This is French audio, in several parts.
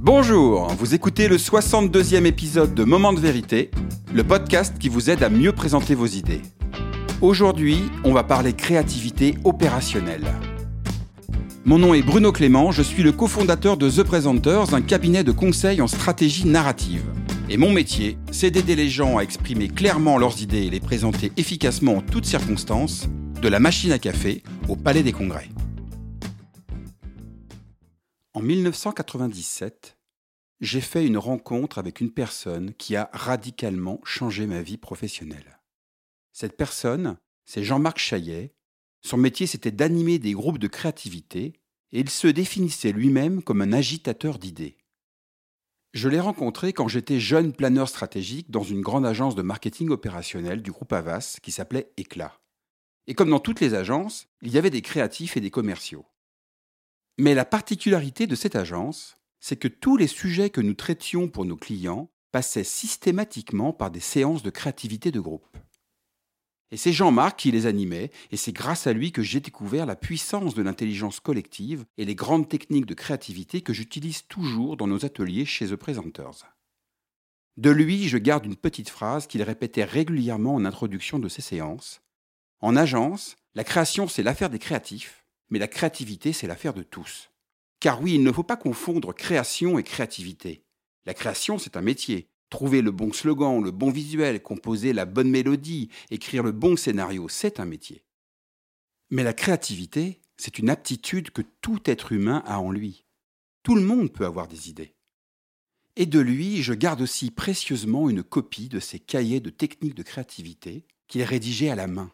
Bonjour, vous écoutez le 62e épisode de Moment de vérité, le podcast qui vous aide à mieux présenter vos idées. Aujourd'hui, on va parler créativité opérationnelle. Mon nom est Bruno Clément, je suis le cofondateur de The Presenters, un cabinet de conseil en stratégie narrative. Et mon métier, c'est d'aider les gens à exprimer clairement leurs idées et les présenter efficacement en toutes circonstances, de la machine à café au palais des congrès. En 1997, j'ai fait une rencontre avec une personne qui a radicalement changé ma vie professionnelle. Cette personne, c'est Jean-Marc Chaillet. Son métier, c'était d'animer des groupes de créativité et il se définissait lui-même comme un agitateur d'idées. Je l'ai rencontré quand j'étais jeune planeur stratégique dans une grande agence de marketing opérationnel du groupe Avas qui s'appelait Éclat. Et comme dans toutes les agences, il y avait des créatifs et des commerciaux. Mais la particularité de cette agence, c'est que tous les sujets que nous traitions pour nos clients passaient systématiquement par des séances de créativité de groupe. Et c'est Jean-Marc qui les animait, et c'est grâce à lui que j'ai découvert la puissance de l'intelligence collective et les grandes techniques de créativité que j'utilise toujours dans nos ateliers chez The Presenters. De lui, je garde une petite phrase qu'il répétait régulièrement en introduction de ses séances. En agence, la création c'est l'affaire des créatifs, mais la créativité c'est l'affaire de tous. Car oui, il ne faut pas confondre création et créativité. La création, c'est un métier. Trouver le bon slogan, le bon visuel, composer la bonne mélodie, écrire le bon scénario, c'est un métier. Mais la créativité, c'est une aptitude que tout être humain a en lui. Tout le monde peut avoir des idées. Et de lui, je garde aussi précieusement une copie de ses cahiers de techniques de créativité qu'il rédigeait à la main.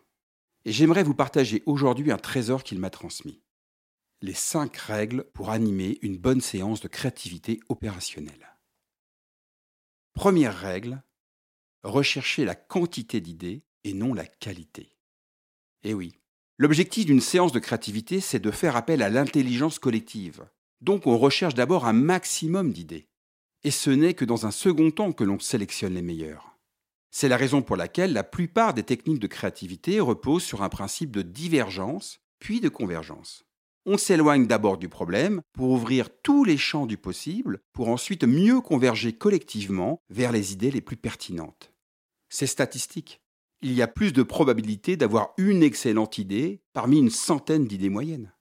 Et j'aimerais vous partager aujourd'hui un trésor qu'il m'a transmis les cinq règles pour animer une bonne séance de créativité opérationnelle. Première règle, rechercher la quantité d'idées et non la qualité. Eh oui, l'objectif d'une séance de créativité, c'est de faire appel à l'intelligence collective. Donc on recherche d'abord un maximum d'idées. Et ce n'est que dans un second temps que l'on sélectionne les meilleures. C'est la raison pour laquelle la plupart des techniques de créativité reposent sur un principe de divergence puis de convergence. On s'éloigne d'abord du problème pour ouvrir tous les champs du possible, pour ensuite mieux converger collectivement vers les idées les plus pertinentes. C'est statistique. Il y a plus de probabilité d'avoir une excellente idée parmi une centaine d'idées moyennes.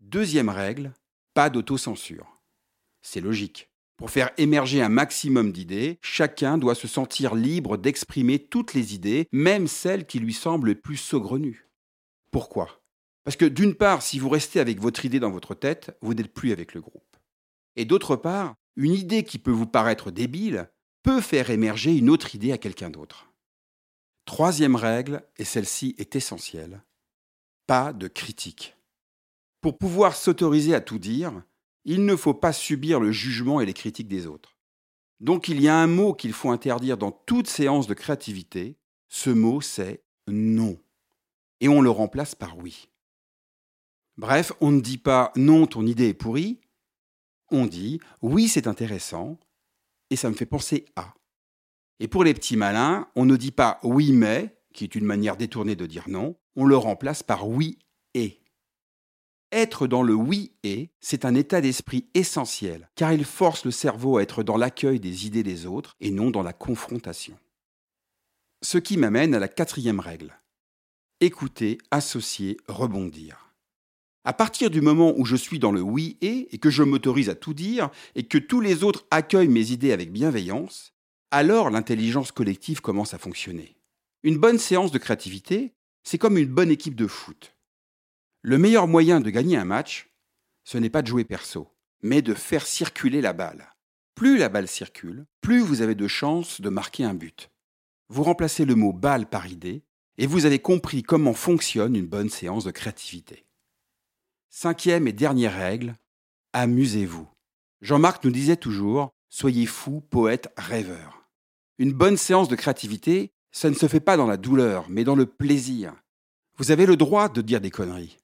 Deuxième règle, pas d'autocensure. C'est logique. Pour faire émerger un maximum d'idées, chacun doit se sentir libre d'exprimer toutes les idées, même celles qui lui semblent les plus saugrenues. Pourquoi? Parce que d'une part, si vous restez avec votre idée dans votre tête, vous n'êtes plus avec le groupe. Et d'autre part, une idée qui peut vous paraître débile peut faire émerger une autre idée à quelqu'un d'autre. Troisième règle, et celle-ci est essentielle, pas de critique. Pour pouvoir s'autoriser à tout dire, il ne faut pas subir le jugement et les critiques des autres. Donc il y a un mot qu'il faut interdire dans toute séance de créativité, ce mot c'est non. Et on le remplace par oui. Bref, on ne dit pas non, ton idée est pourrie. On dit oui, c'est intéressant et ça me fait penser à. Et pour les petits malins, on ne dit pas oui, mais, qui est une manière détournée de dire non, on le remplace par oui et. Être dans le oui et, c'est un état d'esprit essentiel, car il force le cerveau à être dans l'accueil des idées des autres et non dans la confrontation. Ce qui m'amène à la quatrième règle. Écouter, associer, rebondir. À partir du moment où je suis dans le oui et et que je m'autorise à tout dire et que tous les autres accueillent mes idées avec bienveillance, alors l'intelligence collective commence à fonctionner. Une bonne séance de créativité, c'est comme une bonne équipe de foot. Le meilleur moyen de gagner un match, ce n'est pas de jouer perso, mais de faire circuler la balle. Plus la balle circule, plus vous avez de chances de marquer un but. Vous remplacez le mot balle par idée et vous avez compris comment fonctionne une bonne séance de créativité. Cinquième et dernière règle, amusez-vous. Jean-Marc nous disait toujours, soyez fou, poète, rêveur. Une bonne séance de créativité, ça ne se fait pas dans la douleur, mais dans le plaisir. Vous avez le droit de dire des conneries.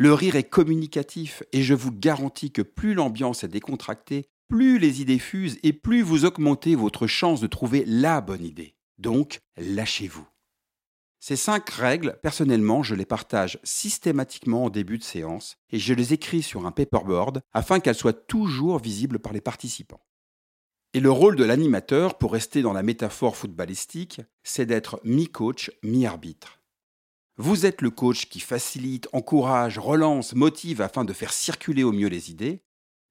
Le rire est communicatif et je vous garantis que plus l'ambiance est décontractée, plus les idées fusent et plus vous augmentez votre chance de trouver la bonne idée. Donc, lâchez-vous. Ces cinq règles, personnellement, je les partage systématiquement en début de séance et je les écris sur un paperboard afin qu'elles soient toujours visibles par les participants. Et le rôle de l'animateur, pour rester dans la métaphore footballistique, c'est d'être mi-coach, mi-arbitre. Vous êtes le coach qui facilite, encourage, relance, motive afin de faire circuler au mieux les idées,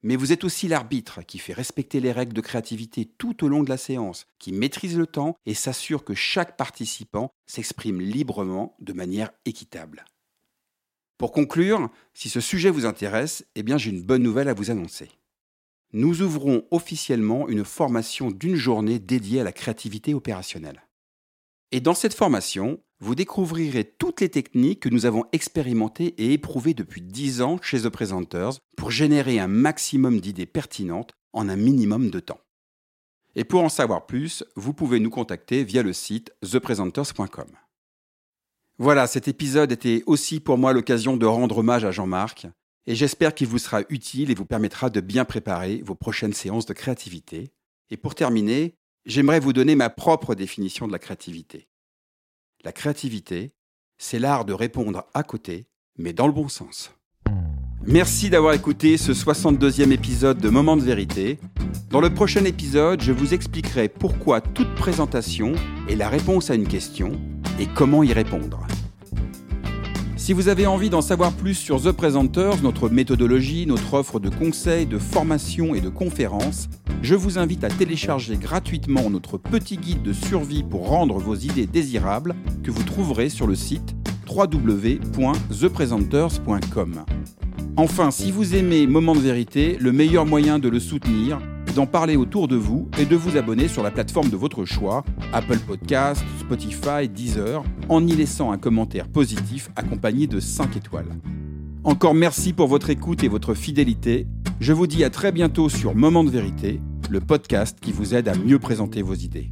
mais vous êtes aussi l'arbitre qui fait respecter les règles de créativité tout au long de la séance, qui maîtrise le temps et s'assure que chaque participant s'exprime librement de manière équitable. Pour conclure, si ce sujet vous intéresse, eh j'ai une bonne nouvelle à vous annoncer. Nous ouvrons officiellement une formation d'une journée dédiée à la créativité opérationnelle. Et dans cette formation, vous découvrirez toutes les techniques que nous avons expérimentées et éprouvées depuis 10 ans chez The Presenters pour générer un maximum d'idées pertinentes en un minimum de temps. Et pour en savoir plus, vous pouvez nous contacter via le site thepresenters.com. Voilà, cet épisode était aussi pour moi l'occasion de rendre hommage à Jean-Marc, et j'espère qu'il vous sera utile et vous permettra de bien préparer vos prochaines séances de créativité. Et pour terminer, j'aimerais vous donner ma propre définition de la créativité. La créativité, c'est l'art de répondre à côté, mais dans le bon sens. Merci d'avoir écouté ce 62e épisode de Moment de vérité. Dans le prochain épisode, je vous expliquerai pourquoi toute présentation est la réponse à une question et comment y répondre. Si vous avez envie d'en savoir plus sur The Presenters, notre méthodologie, notre offre de conseils, de formation et de conférences, je vous invite à télécharger gratuitement notre petit guide de survie pour rendre vos idées désirables que vous trouverez sur le site www.thepresenters.com. Enfin, si vous aimez Moment de vérité, le meilleur moyen de le soutenir, d'en parler autour de vous et de vous abonner sur la plateforme de votre choix, Apple Podcasts, Spotify, Deezer, en y laissant un commentaire positif accompagné de 5 étoiles. Encore merci pour votre écoute et votre fidélité. Je vous dis à très bientôt sur Moment de vérité, le podcast qui vous aide à mieux présenter vos idées.